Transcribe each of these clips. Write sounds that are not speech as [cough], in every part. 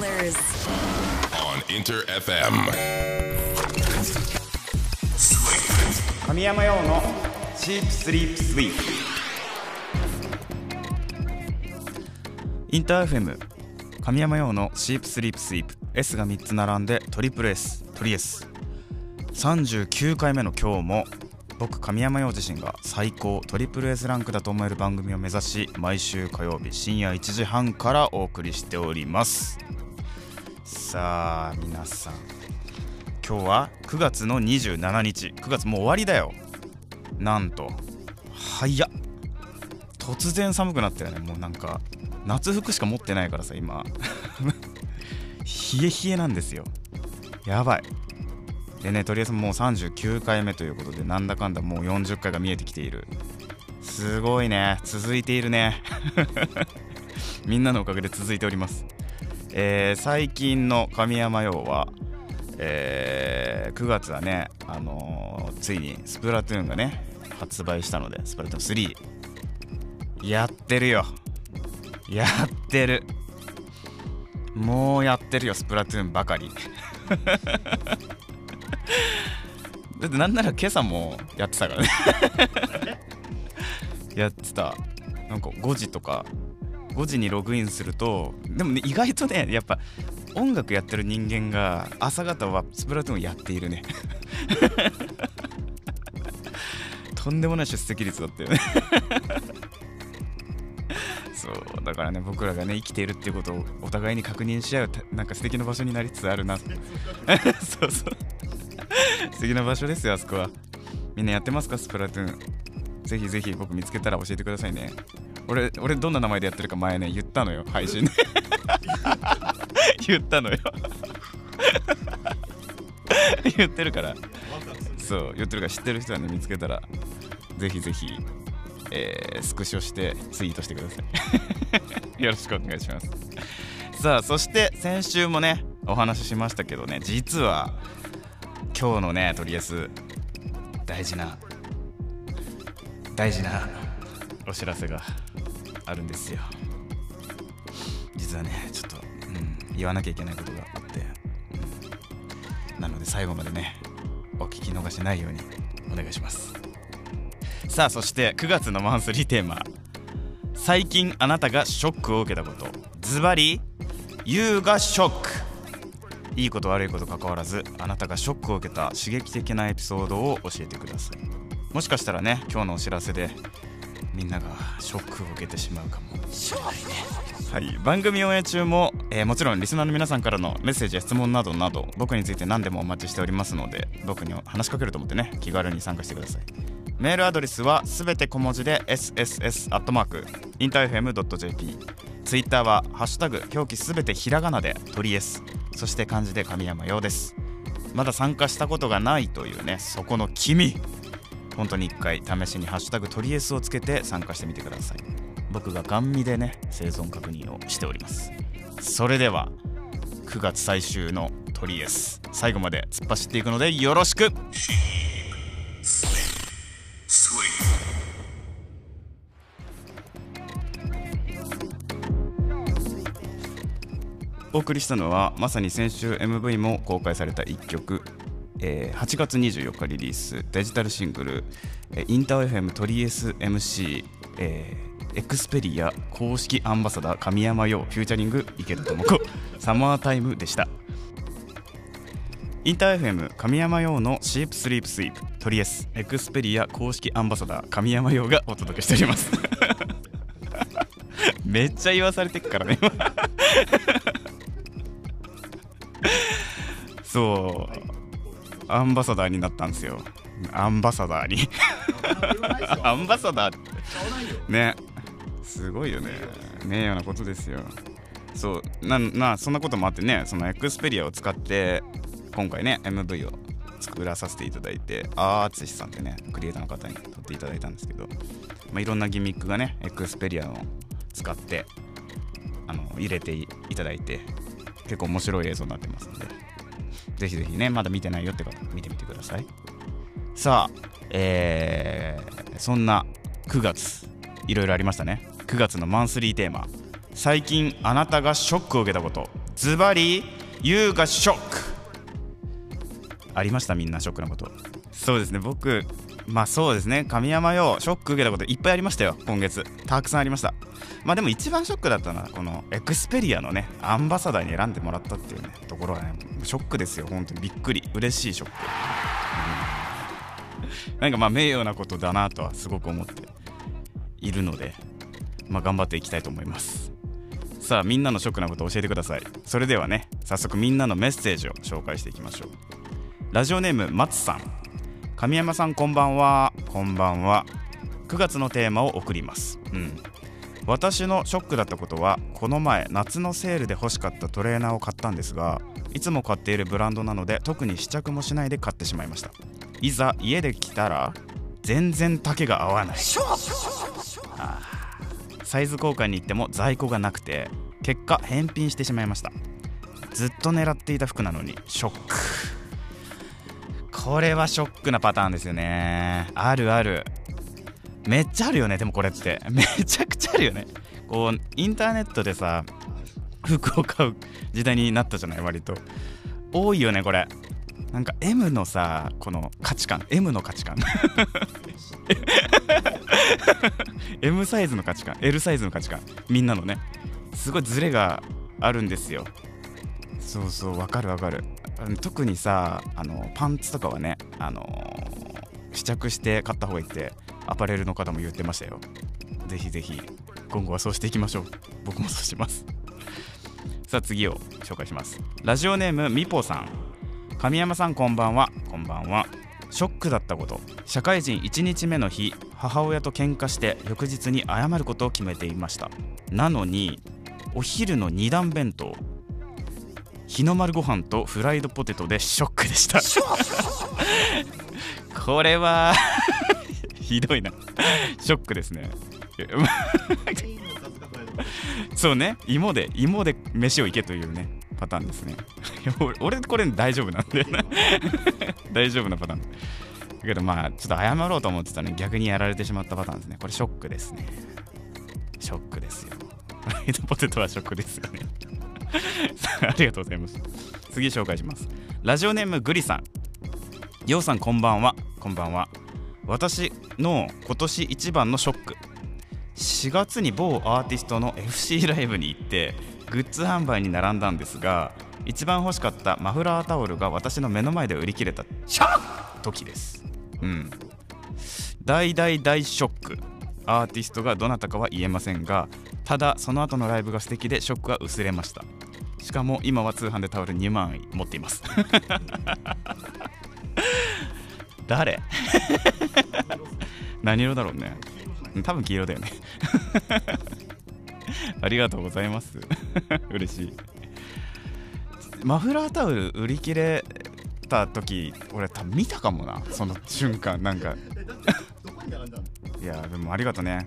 colors. on Inter FM. 神山用のシープスリープスイープインターフェム神山用のシープスリープスイープ S が3つ並んでトリプル S トリ S 39回目の今日も僕神山陽自身が最高トリプル S ランクだと思える番組を目指し毎週火曜日深夜1時半からお送りしておりますさあ皆さん。今日は9月の27日。9月もう終わりだよ。なんと早っ。突然寒くなったよね。もうなんか夏服しか持ってないからさ今。[laughs] 冷え冷えなんですよ。やばい。でねとりあえずもう39回目ということでなんだかんだもう40回が見えてきている。すごいね。続いているね。[laughs] みんなのおかげで続いております。えー最近の神山用はえー9月はね、あのーついにスプラトゥーンがね発売したのでスプラトゥーン3やってるよ。やってる。もうやってるよスプラトゥーンばかり。[laughs] だってなんなら今朝もやってたからね。[laughs] やってた。なんか5時とか5時にログインするとでもね意外とねやっぱ音楽やってる人間が朝方はスプラトゥーンをやっているね。[laughs] とんでもない出席率だったよね。[laughs] そうだからね僕らがね生きているっていうことをお互いに確認し合うなんか素敵な場所になりつつあるな。[laughs] そうそう。素敵な場所ですよあそこは。みんなやってますかスプラトゥーン。ぜひぜひ僕見つけたら教えてくださいね。俺俺どんな名前でやってるか前ね言ったのよ配信で。言ったのよ。言ってるから。そう言ってるから知ってる人はね見つけたらぜひぜひ、えースクショしてツイートしてください。[laughs] よろしくお願いします。さあそして先週もねお話ししましたけどね実は今日のねとりあえず大事な大事なお知らせがあるんですよ。実はねちょっと、うん、言わなきゃいけないことがあって、うんなので最後までねお聞き逃しないようにお願いします。さあそして9月のマンスリーテーマ。最近あなたがショックを受けたこと。ズバリ You がショック。いいこと悪いこと関わらずあなたがショックを受けた刺激的なエピソードを教えてください。もしかしたらね今日のお知らせでみんながショックを受けてしまうかも。しれないね。はい。番組オンエア中も、えーもちろんリスナーの皆さんからのメッセージや質問などなど僕について何でもお待ちしておりますので僕に話しかけると思ってね気軽に参加してください。メールアドレスはすべて小文字で sss アットマークインターフェム .jp ツイッターはハッシュタグ表記すべてひらがなで鳥 S そして漢字で神山用です。まだ参加したことがないというねそこの君本当に一回試しにハッシュタグ鳥 S をつけて参加してみてください。僕がガン見でね生存確認をしております。それでは9月最終の鳥 S 最後まで突っ走っていくのでよろしく!お送りしたのはまさに先週 MV も公開された1曲、えー8月24日リリースデジタルシングル「えーインター FM トリエス MC、えー Xperia公式アンバサダー神山羊フィーチャリング池田智子サマータイムでした。インター FM 神山羊の Sheep Sleep Sweep トリエス Xperia公式アンバサダー神山羊がお届けしております。[laughs] めっちゃ言わされてっからね。[laughs] そう。アンバサダーになったんですよ。アンバサダーに。アンバサダーって。ね。すごいよね。名誉なことですよ。そう。ななそんなこともあってね。そのエクスペリアを使って今回ね MV を作らさせていただいてあーあつしさんってねクリエイターの方に撮っていただいたんですけど、まあ、いろんなギミックがねエクスペリアを使ってあの入れていただいて結構面白い映像になってますのでぜひぜひねまだ見てないよって方見てみてください。さあえーそんな9月いろいろありましたね。9月のマンスリーテーマ。最近あなたがショックを受けたこと。ズバリ優雅ショック。ありました？みんなショックなこと。そうですね。僕まあそうですね。神山よショック受けたこといっぱいありましたよ今月。たくさんありました。まあでも一番ショックだったのはこのエクスペリアのねアンバサダーに選んでもらったっていうねところはねショックですよ本当にびっくり。嬉しいショック、うん、[laughs] なんかまあ名誉なことだなとはすごく思っているのでまあ頑張っていきたいと思います。さあみんなのショックなこと教えてください。それではね早速みんなのメッセージを紹介していきましょう。ラジオネーム松さん。神山さんこんばんは。こんばんは。9月のテーマを送ります。うん。私のショックだったことはこの前夏のセールで欲しかったトレーナーを買ったんですがいつも買っているブランドなので特に試着もしないで買ってしまいました。いざ家で来たら全然丈が合わない。サイズ交換に行っても在庫がなくて結果返品してしまいました。ずっと狙っていた服なのにショック。これはショックなパターンですよね。あるあるめっちゃあるよねでもこれって。めちゃくちゃあるよね。こうインターネットでさ服を買う時代になったじゃない割と。多いよねこれ。なんか M のさこの価値観。M の価値観。[laughs] M サイズの価値観。L サイズの価値観。みんなのね。すごいズレがあるんですよ。そうそうわかるわかる。特にさあのパンツとかはねあの試着して買った方がいいって。アパレルの方も言ってましたよ。ぜひぜひ今後はそうしていきましょう。僕もそうします。さあ次を紹介します。ラジオネームみぽさん。神山さんこんばんは。こんばんは。ショックだったこと。社会人1日目の日母親と喧嘩して翌日に謝ることを決めていました。なのにお昼の2段弁当。日の丸ご飯とフライドポテトでショックでした。[laughs] これはひどいな。ショックですね。そうね。芋で芋で飯をいけというねパターンですね。[laughs] 俺これ大丈夫なんだよな。[laughs] 大丈夫なパターン。だけどまあちょっと謝ろうと思ってたのに逆にやられてしまったパターンですね。これショックですね。ショックですよ。フライドポテトはショックですよね。[laughs] ありがとうございます。次紹介します。ラジオネームグリさん。ようさんこんばんは。こんばんは。私の今年一番のショック。4月に某アーティストの FC ライブに行ってグッズ販売に並んだんですが一番欲しかったマフラータオルが私の目の前で売り切れた。時です。うん。大大大ショック。アーティストがどなたかは言えませんがただその後のライブが素敵でショックは薄れました。しかも今は通販でタオル2万円持っています。誰？[laughs] 何色だろうね。多分黄色だよね。[laughs] ありがとうございます。[laughs] 嬉しい。マフラータオル売り切れた時俺多分見たかもな。その瞬間なんか。いやでもありがとね。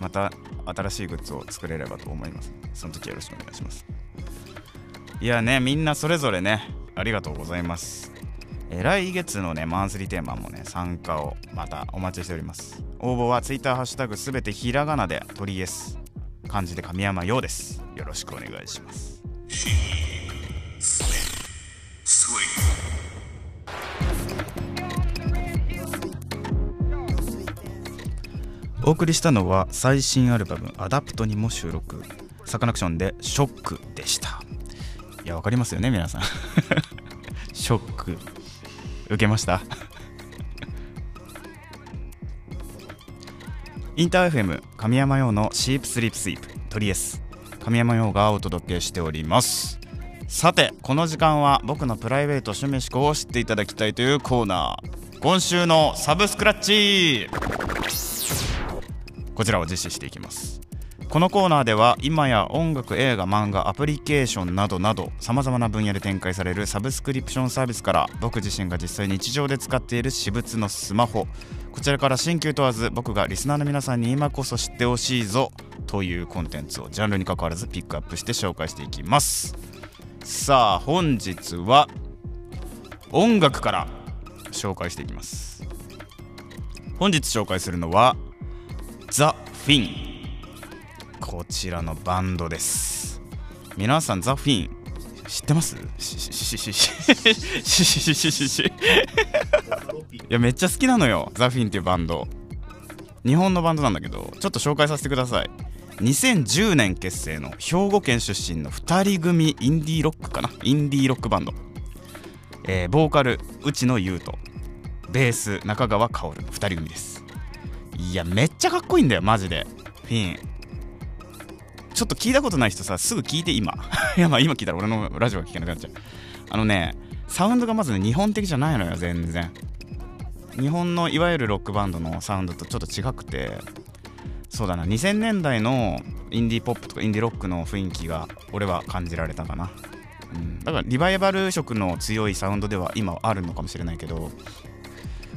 また新しいグッズを作れればと思います。その時よろしくお願いします。いやねみんなそれぞれねありがとうございます。え来月のねマンスリーテーマもね参加をまたお待ちしております。応募は Twitter ハッシュタグすべてひらがなで鳥 S 漢字で神山陽です。よろしくお願いします。お送りしたのは最新アルバム「アダプト」にも収録。サカナクションで「ショック」でした。いやわかりますよね皆さん。[laughs] ショック。受けました。インター FM 神山羊の Sheep Sleep Sweep トリエス神山羊がお届けしております。さてこの時間は僕のプライベート趣味嗜好を知っていただきたいというコーナー。今週のサブスクラッチ。こちらを実施していきます。このコーナーでは今や音楽映画漫画アプリケーションなどなどさまざまな分野で展開されるサブスクリプションサービスから僕自身が実際日常で使っている私物のスマホ。こちらから新旧問わず僕がリスナーの皆さんに今こそ知ってほしいぞというコンテンツをジャンルにかかわらずピックアップして紹介していきます。さあ本日は音楽から紹介していきます。本日紹介するのはザ・フィンこちらのバンドです。皆さんザ・フィン知ってます？[laughs] いやめっちゃ好きなのよザ・フィンっていうバンド。日本のバンドなんだけどちょっと紹介させてください。2010年結成の兵庫県出身の2人組インディーロックかな？インディーロックバンド、えー、ボーカル内野優斗。ベース中川薫2人組です。いやめっちゃかっこいいんだよマジで。フィンちょっと聞いたことない人さすぐ聞いて今。[laughs] いやまあ今聞いたら俺のラジオが聞けなくなっちゃう。あのねサウンドがまずね日本的じゃないのよ全然。日本のいわゆるロックバンドのサウンドとちょっと違くて。そうだな2000年代のインディーポップとかインディロックの雰囲気が俺は感じられたかな、うん、だからリバイバル色の強いサウンドでは今あるのかもしれないけど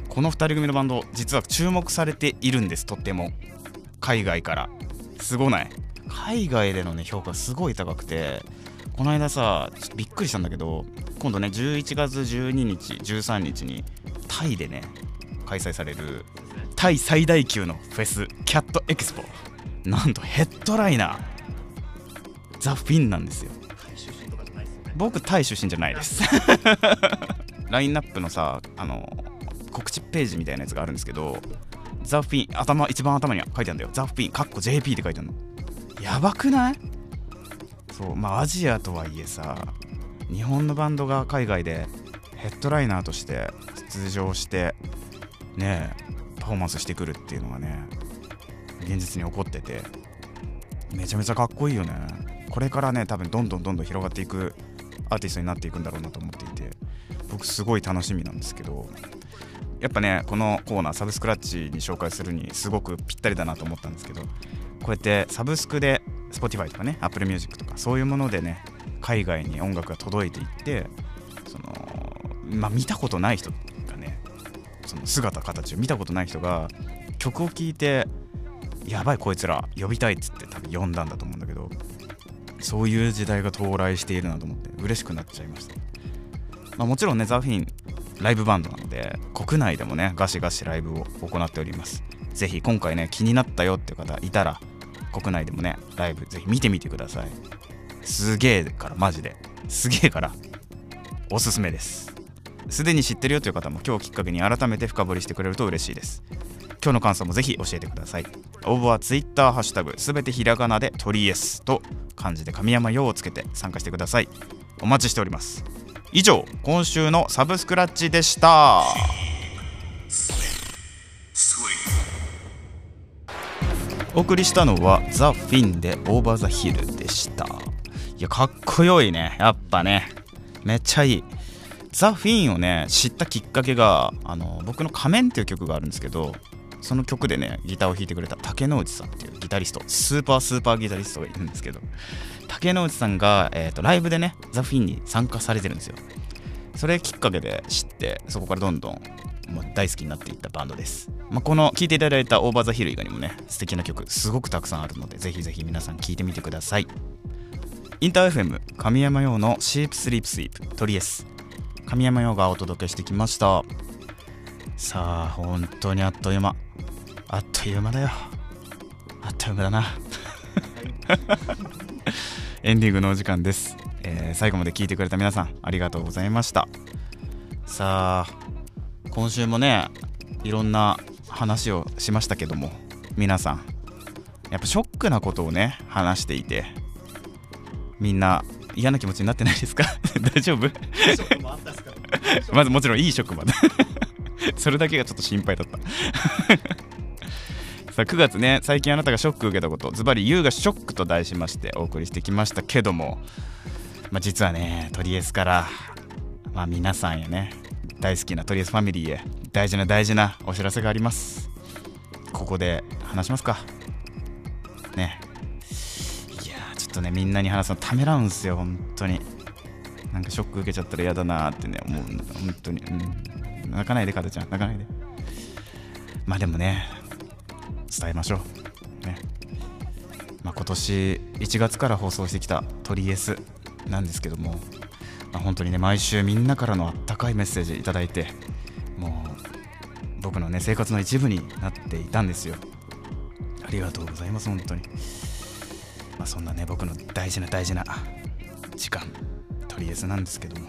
この2人組のバンド実は注目されているんですとっても。海外から。すごない。海外でのね評価すごい高くてこの間さびっくりしたんだけど今度ね11月12日13日にタイでね開催されるタイ最大級のフェスキャットエキスポ。なんとヘッドライナーザ・フィンなんですよ。僕タイ出身じゃないです。[laughs] ラインナップのさあの告知ページみたいなやつがあるんですけどザ・フィン頭一番頭に書いてあるんだよ。ザ・フィンかっこ JP って書いてあるのやばくない？そうまあアジアとはいえさ日本のバンドが海外でヘッドライナーとして出場してねパフォーマンスしてくるっていうのがね現実に起こっててめちゃめちゃかっこいいよね。これからね多分どんどんどんどん広がっていくアーティストになっていくんだろうなと思っていて僕すごい楽しみなんですけどやっぱねこのコーナーサブスクラッチに紹介するにすごくぴったりだなと思ったんですけどこうやってサブスクで Spotify とかね Apple Music とかそういうものでね海外に音楽が届いていってそのまあ見たことない人がねその姿形を見たことない人が曲を聴いてやばいこいつら呼びたいっつって多分呼んだんだと思うんだけどそういう時代が到来しているなと思って嬉しくなっちゃいました、まあ、もちろんねザ・フィンライブバンドなので国内でもねガシガシライブを行っております。ぜひ今回ね気になったよっていう方いたら国内でもねライブぜひ見てみてください。すげえからマジで。すげえからおすすめです。すでに知ってるよという方も今日きっかけに改めて深掘りしてくれると嬉しいです。今日の感想もぜひ教えてください。応募は Twitter ハッシュタグすべてひらがなで鳥 S と漢字で神山用をつけて参加してください。お待ちしております。以上今週のサブスクラッチでした。お送りしたのはザ・フィンでオーバー・ザ・ヒルでした。いやかっこよいね。やっぱね。めっちゃいい。ザ・フィンをね知ったきっかけがあの僕の「仮面」っていう曲があるんですけどその曲でねギターを弾いてくれた竹之内さんっていうギタリストスーパースーパーギタリストがいるんですけど竹之内さんが、えーと、ライブでねザ・フィンに参加されてるんですよ。それきっかけで知ってそこからどんどんもう大好きになっていったバンドです、まあ、この聴いていただいた「オーバー・ザ・ヒル」以外にもね素敵な曲すごくたくさんあるのでぜひぜひ皆さん聴いてみてください。インター FM 神山用のシープスリープスイープトリエス。神山用がお届けしてきました。さあ本当にあっという間。あっという間だよ。あっという間だな。[laughs] エンディングのお時間です、えー、最後まで聞いてくれた皆さんありがとうございました。さあ今週もねいろんな話をしましたけども皆さん。やっぱショックなことをね話していてみんな嫌な気持ちになってないですか？[laughs] 大丈夫？まずもちろんいいショックまで [laughs] それだけがちょっと心配だった。[laughs] さあ9月ね最近あなたがショック受けたことズバリ YOU がショックと題しましてお送りしてきましたけども、まあ、実はねとりあえずからまあ皆さんやね大好きなトリエスファミリーへ大事な大事なお知らせがあります。ここで話しますか。ね。いやちょっとねみんなに話すのためらうんすよ本当に。なんかショック受けちゃったら嫌だなってね思う本当に。うん。泣かないでかたちゃん。泣かないで。まあでもね伝えましょう。ね。まあ、今年1月から放送してきた「トリエス」なんですけどもまあ、本当にね毎週みんなからのあったかいメッセージいただいてもう僕のね生活の一部になっていたんですよ。ありがとうございます本当に。まあそんなね僕の大事な大事な時間とりあえずなんですけども。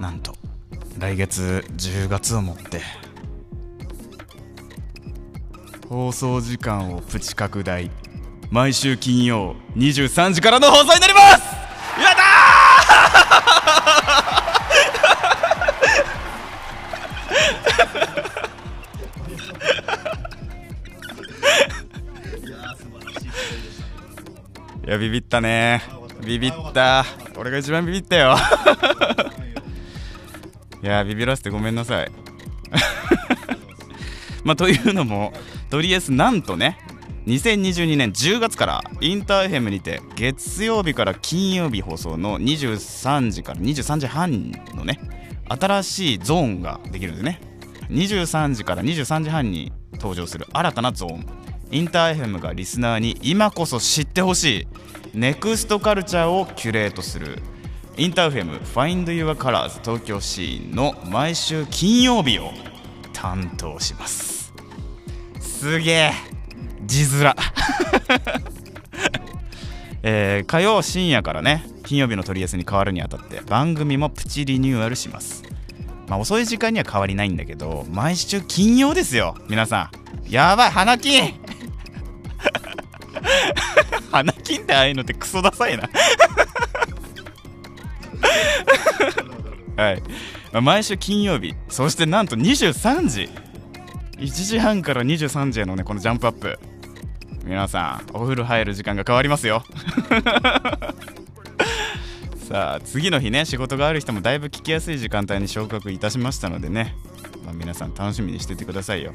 なんと来月10月をもって放送時間をプチ拡大。毎週金曜23時からの放送になります！ビビったね。ビビった。俺が一番ビビったよ。[laughs] いやビビらせてごめんなさい。[laughs] まあというのもとりあえずなんとね2022年10月からインターフェムにて月曜日から金曜日放送の23時から23時半のね新しいゾーンができるんですね。23時から23時半に登場する新たなゾーン。インター FM がリスナーに今こそ知ってほしいネクストカルチャーをキュレートする。インター FM Find Your Colors 東京シーンの毎週金曜日を担当します。すげえ字面。[laughs] えー火曜深夜からね金曜日の取り寄せに変わるにあたって番組もプチリニューアルします。まあ遅い時間には変わりないんだけど毎週金曜ですよ皆さん。やばい花金。[laughs] 花金ってああいうのってクソダサいな。[laughs] はい、毎週金曜日。そしてなんと23時。1時半から23時へのねこのジャンプアップ。皆さんお風呂入る時間が変わりますよ。[laughs] さあ次の日ね仕事がある人もだいぶ聞きやすい時間帯に昇格いたしましたのでね、まあ、皆さん楽しみにしててくださいよ。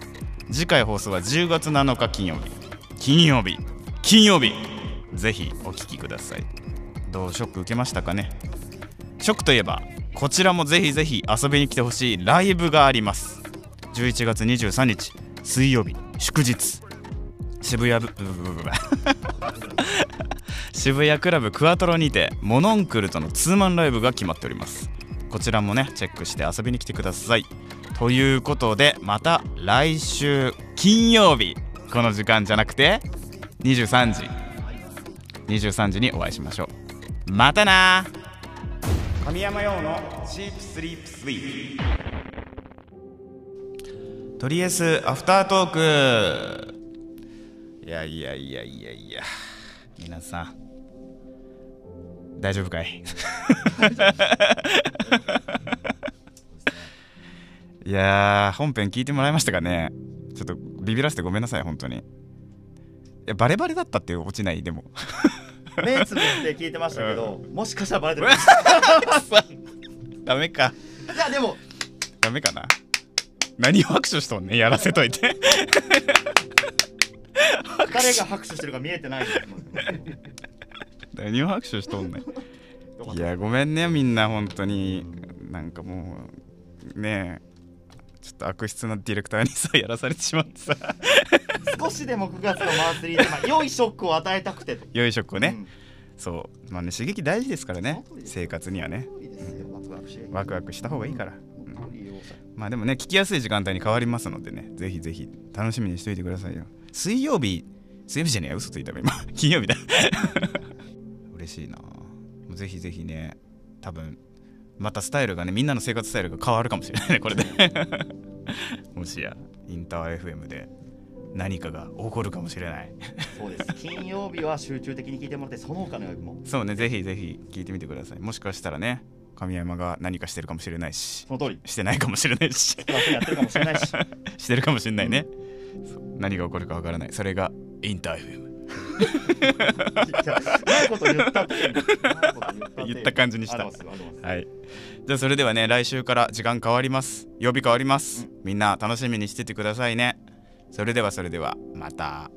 次回放送は10月7日金曜日。金曜日。金曜日。ぜひお聞きください。どうショック受けましたかね？ショックといえばこちらもぜひぜひ遊びに来てほしいライブがあります。11月23日水曜日祝日。渋谷ブブブブブブ渋谷クラブクワトロにてモノンクルとのツーマンライブが決まっております。こちらもねチェックして遊びに来てください。ということでまた来週金曜日。この時間じゃなくて23時。23時にお会いしましょう。またな。神山用のチープスリープスイー。プとりあえずアフタートーク。いやいやいやいやいや。皆さん。大丈夫かい？[laughs] いや本編聞いてもらいましたかね。ちょっとビビらせてごめんなさい本当に。やバレバレだったって落ちないでも。[laughs] 目つぶって聞いてましたけど、もしかしたらバレてる。[laughs] ダメか。いやでもダメかな。何を拍手しとんねん。やらせといて。[laughs] 誰が拍手してるか見えてないです何を拍手しとんねいた。やごめんねみんな本当に。なんかもうねえ。ちょっと悪質なディレクターにさやらされてしまってさ [laughs] 少しでも9月のマンスリーで、まあ、良いショックを与えたくてと。良いショックをね、うん。そう。まあね刺激大事ですからね。生活にはね。ワクワクした方がいいから。本当にいい要素まあでもね聞きやすい時間帯に変わりますのでねぜひぜひ楽しみにしておいてくださいよ。水曜日水曜日じゃねえや嘘ついたわ今。[laughs] 金曜日だ。[laughs] 嬉しいな。ぜひぜひね多分またスタイルがねみんなの生活スタイルが変わるかもしれないねこれで。もしやインター FM で何かが起こるかもしれない。そうです。金曜日は集中的に聞いてもらってその他の曜日も。そうねぜひぜひ聞いてみてください。もしかしたらね神山が何かしてるかもしれないしその通り。してないかもしれないし。やってるかもしれないし。[laughs] してるかもしれないね、そう何が起こるかわからない。それがインターいこと言った感じにした。はい。じゃあそれではね来週から時間変わります。曜日変わります、みんな楽しみにしててくださいねそれではそれではまた。